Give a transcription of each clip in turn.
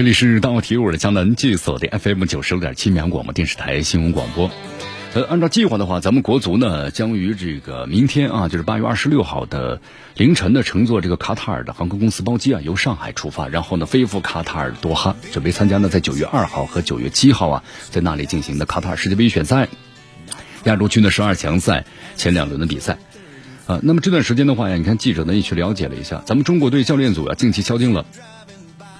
这里是大话体育，我是江南，继续锁定 FM 九十六点七绵阳广播电视台新闻广播。呃，按照计划的话，咱们国足呢将于这个明天啊，就是八月二十六号的凌晨呢，乘坐这个卡塔尔的航空公司包机啊，由上海出发，然后呢飞赴卡塔尔多哈，准备参加呢在九月二号和九月七号啊，在那里进行的卡塔尔世界杯预选赛，亚洲区的十二强赛前两轮的比赛。啊，那么这段时间的话呀，你看记者呢也去了解了一下，咱们中国队教练组啊近期敲定了。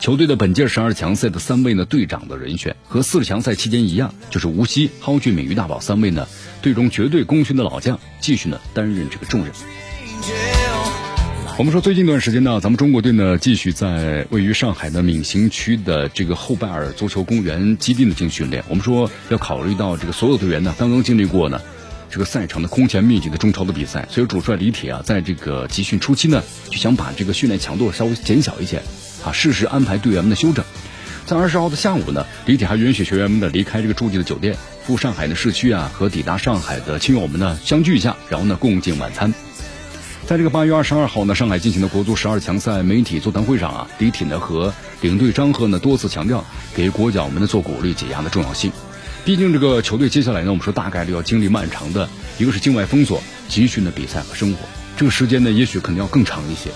球队的本届十二强赛的三位呢队长的人选和四十强赛期间一样，就是吴曦、蒿俊闵、于大宝三位呢队中绝对功勋的老将，继续呢担任这个重任。我们说最近一段时间呢，咱们中国队呢继续在位于上海的闵行区的这个后拜尔足球公园基地呢进行训练。我们说要考虑到这个所有队员呢刚刚经历过呢这个赛场的空前密集的中超的比赛，所以主帅李铁啊在这个集训初期呢就想把这个训练强度稍微减小一些。啊，适时安排队员们的休整。在二十号的下午呢，李铁还允许学员们呢离开这个住地的酒店，赴上海的市区啊，和抵达上海的亲友们呢相聚一下，然后呢共进晚餐。在这个八月二十二号呢，上海进行的国足十二强赛媒体座谈会上啊，李铁呢和领队张贺呢多次强调给国脚们呢做鼓励解压的重要性。毕竟这个球队接下来呢，我们说大概率要经历漫长的一个是境外封锁、集训的比赛和生活，这个时间呢也许可能要更长一些。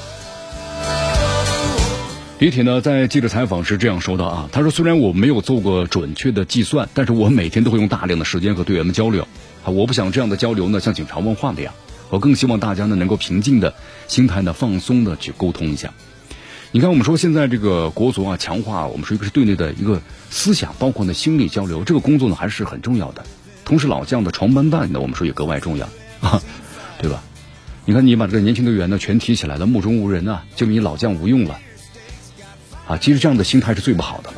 李铁呢，在记者采访时这样说道啊，他说：“虽然我没有做过准确的计算，但是我每天都会用大量的时间和队员们交流啊，我不想这样的交流呢像警察问话那样，我更希望大家呢能够平静的心态呢放松的去沟通一下。你看，我们说现在这个国足啊，强化我们说一个是队内的一个思想，包括呢心理交流，这个工作呢还是很重要的。同时，老将的传班带呢，我们说也格外重要啊，对吧？你看，你把这个年轻队员呢全提起来了，目中无人啊，就你老将无用了。”啊，其实这样的心态是最不好的了，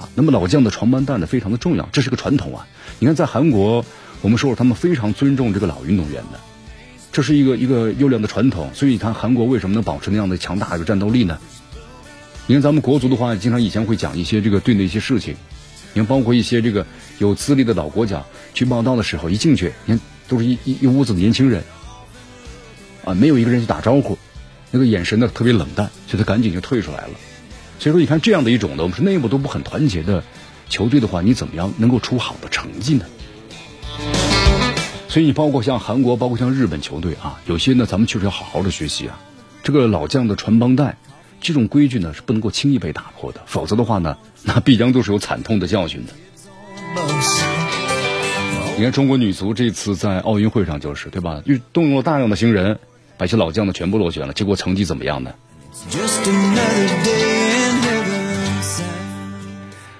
啊，那么老将的传班带呢非常的重要，这是个传统啊。你看在韩国，我们说他们非常尊重这个老运动员的，这是一个一个优良的传统。所以你看韩国为什么能保持那样的强大的战斗力呢？你看咱们国足的话，经常以前会讲一些这个队内一些事情，你看包括一些这个有资历的老国脚去报道的时候，一进去，你看都是一一一屋子的年轻人，啊，没有一个人去打招呼，那个眼神呢特别冷淡，所以他赶紧就退出来了。所以说，你看这样的一种的，我们是内部都不很团结的球队的话，你怎么样能够出好的成绩呢？所以你包括像韩国，包括像日本球队啊，有些呢，咱们确实要好好的学习啊。这个老将的传帮带这种规矩呢，是不能够轻易被打破的，否则的话呢，那必将都是有惨痛的教训的。你看中国女足这次在奥运会上就是对吧，又动用了大量的新人，把一些老将呢全部落选了，结果成绩怎么样呢？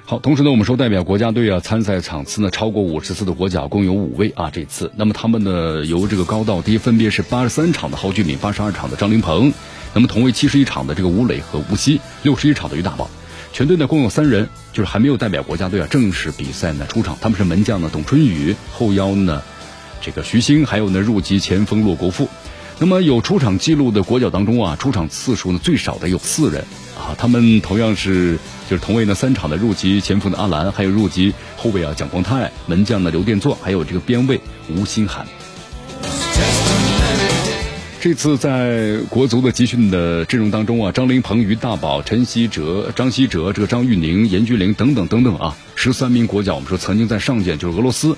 好，同时呢，我们说代表国家队啊参赛场次呢超过五十次的国脚共有五位啊，这次，那么他们呢由这个高到低分别是八十三场的蒿俊闵，八十二场的张琳芃，那么同为七十一场的这个吴磊和吴曦，六十一场的于大宝，全队呢共有三人，就是还没有代表国家队啊正式比赛呢出场，他们是门将呢董春雨，后腰呢这个徐星，还有呢入籍前锋骆国富。那么有出场记录的国脚当中啊，出场次数呢最少的有四人啊，他们同样是就是同为呢三场的入籍前锋的阿兰，还有入籍后卫啊蒋光泰，门将的刘殿座，还有这个边卫吴新涵。这次在国足的集训的阵容当中啊，张琳芃、于大宝、陈希哲、张希哲、这个张玉宁、严俊凌等等等等啊，十三名国脚，我们说曾经在上届就是俄罗斯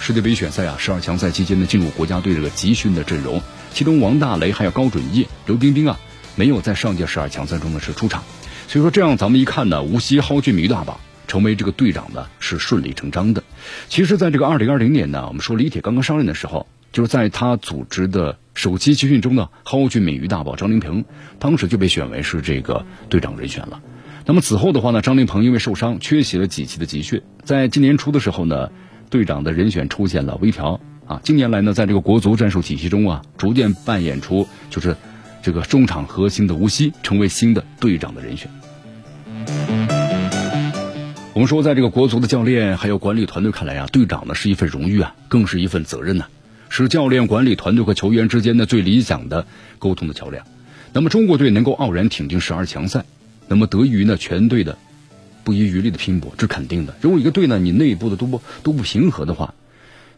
世界杯选赛啊十二强赛期间呢进入国家队这个集训的阵容。其中王大雷还有高准翼、刘彬彬啊，没有在上届十二强赛中呢是出场，所以说这样咱们一看呢，无锡蒿俊闵大宝成为这个队长呢是顺理成章的。其实，在这个二零二零年呢，我们说李铁刚刚上任的时候，就是在他组织的首期集训中呢，蒿俊闵、于大宝、张琳芃当时就被选为是这个队长人选了。那么此后的话呢，张琳芃因为受伤缺席了几期的集训，在今年初的时候呢，队长的人选出现了微调。啊，近年来呢，在这个国足战术体系中啊，逐渐扮演出就是这个中场核心的吴曦，成为新的队长的人选。我们说，在这个国足的教练还有管理团队看来啊，队长呢是一份荣誉啊，更是一份责任呢，是教练、管理团队和球员之间的最理想的沟通的桥梁。那么中国队能够傲然挺进十二强赛，那么得益于呢全队的不遗余力的拼搏，这肯定的。如果一个队呢你内部的都不都不平和的话，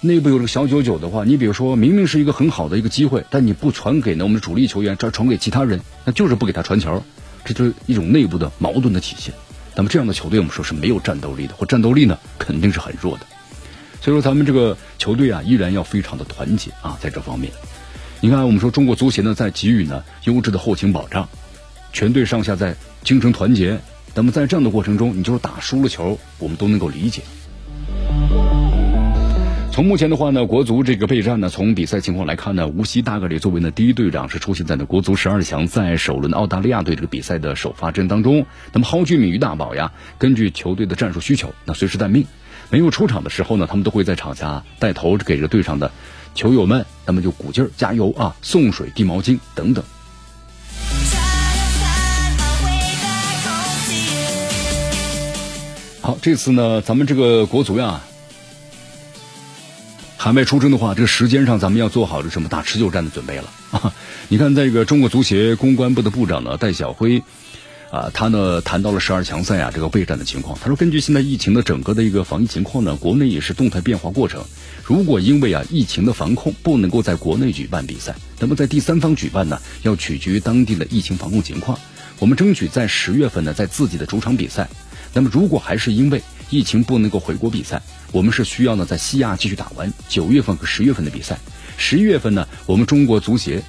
内部有这个小九九的话，你比如说明明是一个很好的一个机会，但你不传给呢我们的主力球员，这传给其他人，那就是不给他传球，这就是一种内部的矛盾的体现。那么这样的球队，我们说是没有战斗力的，或战斗力呢肯定是很弱的。所以说，咱们这个球队啊，依然要非常的团结啊，在这方面。你看，我们说中国足协呢，在给予呢优质的后勤保障，全队上下在精神团结。那么在这样的过程中，你就是打输了球，我们都能够理解。从目前的话呢，国足这个备战呢，从比赛情况来看呢，无锡大概率作为呢第一队长是出现在呢国足十二强在首轮澳大利亚队这个比赛的首发阵当中。那么蒿俊闵、于大宝呀，根据球队的战术需求，那随时待命。没有出场的时候呢，他们都会在场下带头给这队上的球友们，那么就鼓劲儿、加油啊，送水、递毛巾等等。好，这次呢，咱们这个国足呀。海外出征的话，这个时间上咱们要做好这什么打持久战的准备了 啊！你看，这个中国足协公关部的部长呢戴晓辉，啊，他呢谈到了十二强赛啊这个备战的情况。他说，根据现在疫情的整个的一个防疫情况呢，国内也是动态变化过程。如果因为啊疫情的防控不能够在国内举办比赛，那么在第三方举办呢，要取决于当地的疫情防控情况。我们争取在十月份呢，在自己的主场比赛。那么如果还是因为疫情不能够回国比赛，我们是需要呢在西亚继续打完九月份和十月份的比赛。十一月份呢，我们中国足协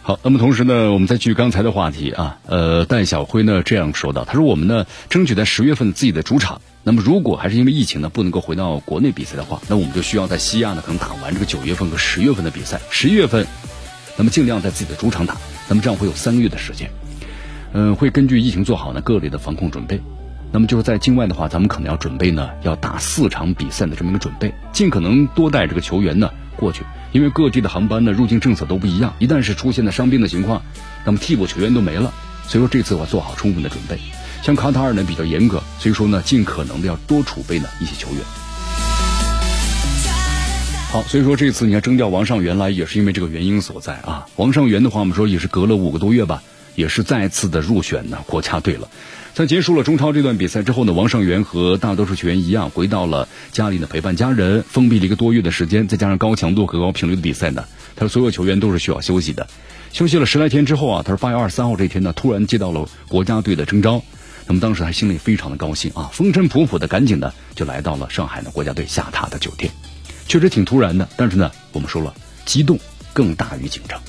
好。那么同时呢，我们再继续刚才的话题啊，呃，戴晓辉呢这样说道，他说我们呢争取在十月份自己的主场。那么如果还是因为疫情呢不能够回到国内比赛的话，那我们就需要在西亚呢可能打完这个九月份和十月份的比赛。十一月份，那么尽量在自己的主场打，那么这样会有三个月的时间。嗯，会根据疫情做好呢各类的防控准备。那么就是在境外的话，咱们可能要准备呢，要打四场比赛的这么一个准备，尽可能多带这个球员呢过去，因为各地的航班呢入境政策都不一样，一旦是出现了伤病的情况，那么替补球员都没了。所以说这次我做好充分的准备。像卡塔尔呢比较严格，所以说呢尽可能的要多储备呢一些球员。好，所以说这次你看征调王上元来也是因为这个原因所在啊。王上元的话，我们说也是隔了五个多月吧。也是再次的入选呢国家队了。在结束了中超这段比赛之后呢，王上元和大多数球员一样，回到了家里呢陪伴家人，封闭了一个多月的时间，再加上高强度和高频率的比赛呢，他说所有球员都是需要休息的。休息了十来天之后啊，他说八月二十三号这天呢，突然接到了国家队的征召，那么当时他心里非常的高兴啊，风尘仆仆的赶紧的就来到了上海呢国家队下榻的酒店，确实挺突然的，但是呢，我们说了，激动更大于紧张。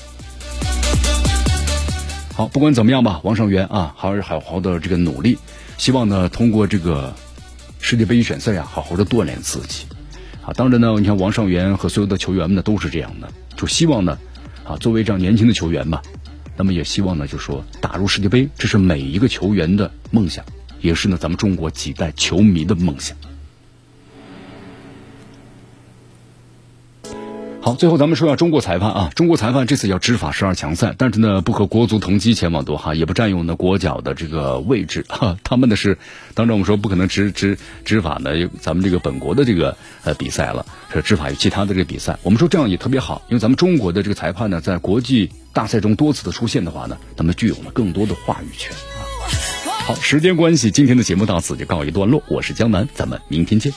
好，不管怎么样吧，王上元啊，还是好好的这个努力，希望呢通过这个世界杯预选赛啊，好好的锻炼自己。啊，当然呢，你看王上元和所有的球员们呢都是这样的，就希望呢，啊，作为这样年轻的球员吧，那么也希望呢，就说打入世界杯，这是每一个球员的梦想，也是呢咱们中国几代球迷的梦想。好，最后咱们说下中国裁判啊，中国裁判这次要执法十二强赛，但是呢不和国足同机前往多哈，也不占用呢国脚的这个位置哈，他们的是，当然我们说不可能执执执法呢咱们这个本国的这个呃比赛了，是执法于其他的这个比赛。我们说这样也特别好，因为咱们中国的这个裁判呢，在国际大赛中多次的出现的话呢，他们具有了更多的话语权啊。好，时间关系，今天的节目到此就告一段落，我是江南，咱们明天见。